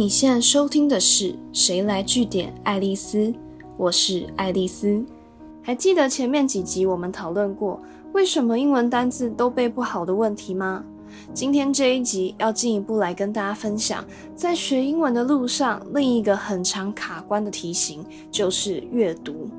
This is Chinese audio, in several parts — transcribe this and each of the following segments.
你现在收听的是《谁来据点爱丽丝》，我是爱丽丝。还记得前面几集我们讨论过为什么英文单字都背不好的问题吗？今天这一集要进一步来跟大家分享，在学英文的路上，另一个很常卡关的题型就是阅读。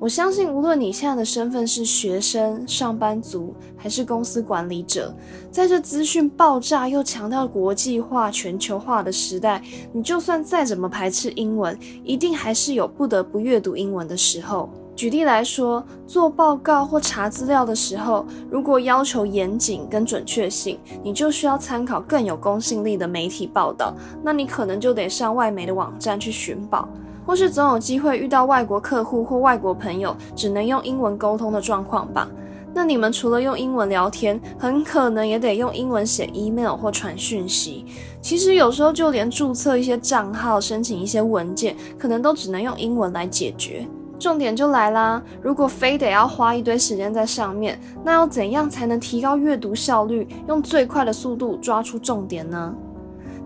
我相信，无论你现在的身份是学生、上班族，还是公司管理者，在这资讯爆炸又强调国际化、全球化的时代，你就算再怎么排斥英文，一定还是有不得不阅读英文的时候。举例来说，做报告或查资料的时候，如果要求严谨跟准确性，你就需要参考更有公信力的媒体报道，那你可能就得上外媒的网站去寻宝。或是总有机会遇到外国客户或外国朋友，只能用英文沟通的状况吧？那你们除了用英文聊天，很可能也得用英文写 email 或传讯息。其实有时候就连注册一些账号、申请一些文件，可能都只能用英文来解决。重点就来啦，如果非得要花一堆时间在上面，那要怎样才能提高阅读效率，用最快的速度抓出重点呢？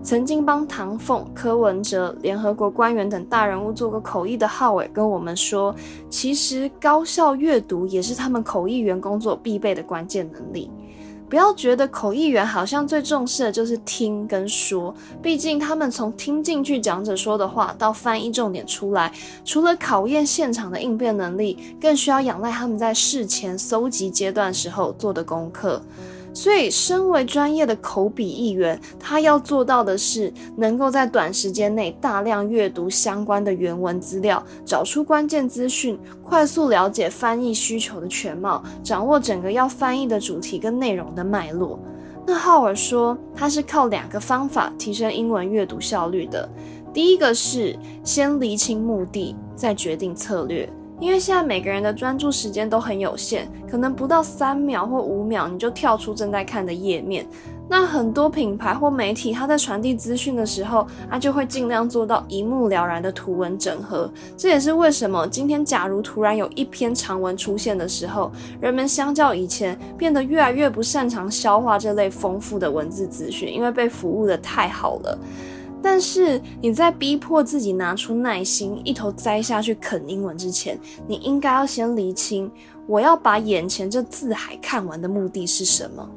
曾经帮唐凤、柯文哲、联合国官员等大人物做过口译的浩伟跟我们说，其实高效阅读也是他们口译员工作必备的关键能力。不要觉得口译员好像最重视的就是听跟说，毕竟他们从听进去讲者说的话到翻译重点出来，除了考验现场的应变能力，更需要仰赖他们在事前搜集阶段时候做的功课。所以，身为专业的口笔译员，他要做到的是，能够在短时间内大量阅读相关的原文资料，找出关键资讯，快速了解翻译需求的全貌，掌握整个要翻译的主题跟内容的脉络。那浩尔说，他是靠两个方法提升英文阅读效率的。第一个是先厘清目的，再决定策略。因为现在每个人的专注时间都很有限，可能不到三秒或五秒你就跳出正在看的页面。那很多品牌或媒体，它在传递资讯的时候，它就会尽量做到一目了然的图文整合。这也是为什么今天，假如突然有一篇长文出现的时候，人们相较以前变得越来越不擅长消化这类丰富的文字资讯，因为被服务的太好了。但是你在逼迫自己拿出耐心，一头栽下去啃英文之前，你应该要先厘清，我要把眼前这字海看完的目的是什么。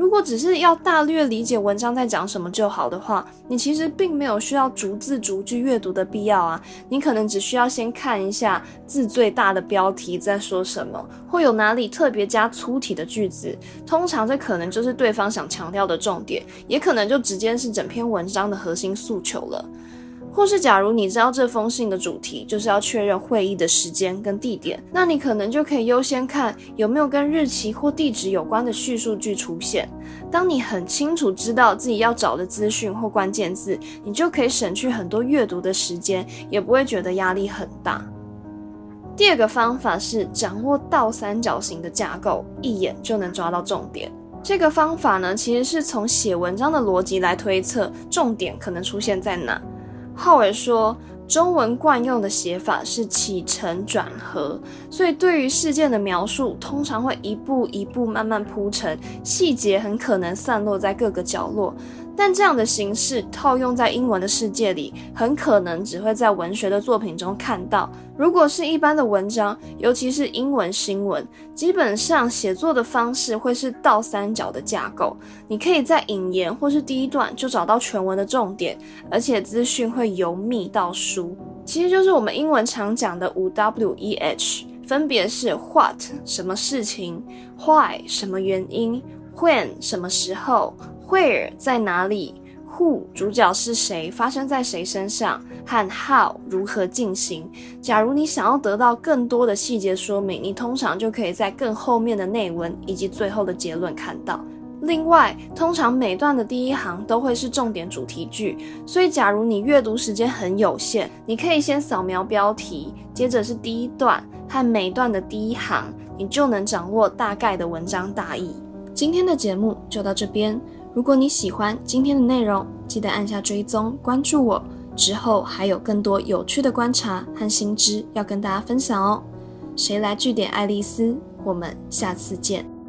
如果只是要大略理解文章在讲什么就好的话，你其实并没有需要逐字逐句阅读的必要啊。你可能只需要先看一下字最大的标题在说什么，或有哪里特别加粗体的句子。通常这可能就是对方想强调的重点，也可能就直接是整篇文章的核心诉求了。或是，假如你知道这封信的主题就是要确认会议的时间跟地点，那你可能就可以优先看有没有跟日期或地址有关的叙述句出现。当你很清楚知道自己要找的资讯或关键字，你就可以省去很多阅读的时间，也不会觉得压力很大。第二个方法是掌握倒三角形的架构，一眼就能抓到重点。这个方法呢，其实是从写文章的逻辑来推测重点可能出现在哪。浩伟说，中文惯用的写法是起承转合，所以对于事件的描述，通常会一步一步慢慢铺陈，细节很可能散落在各个角落。但这样的形式套用在英文的世界里，很可能只会在文学的作品中看到。如果是一般的文章，尤其是英文新闻，基本上写作的方式会是倒三角的架构。你可以在引言或是第一段就找到全文的重点，而且资讯会由密到疏，其实就是我们英文常讲的五 W E H，分别是 What 什么事情，Why 什么原因，When 什么时候。Where 在哪里？Who 主角是谁？发生在谁身上？和 How 如何进行？假如你想要得到更多的细节说明，你通常就可以在更后面的内文以及最后的结论看到。另外，通常每段的第一行都会是重点主题句，所以假如你阅读时间很有限，你可以先扫描标题，接着是第一段和每段的第一行，你就能掌握大概的文章大意。今天的节目就到这边。如果你喜欢今天的内容，记得按下追踪关注我。之后还有更多有趣的观察和新知要跟大家分享哦。谁来据点爱丽丝？我们下次见。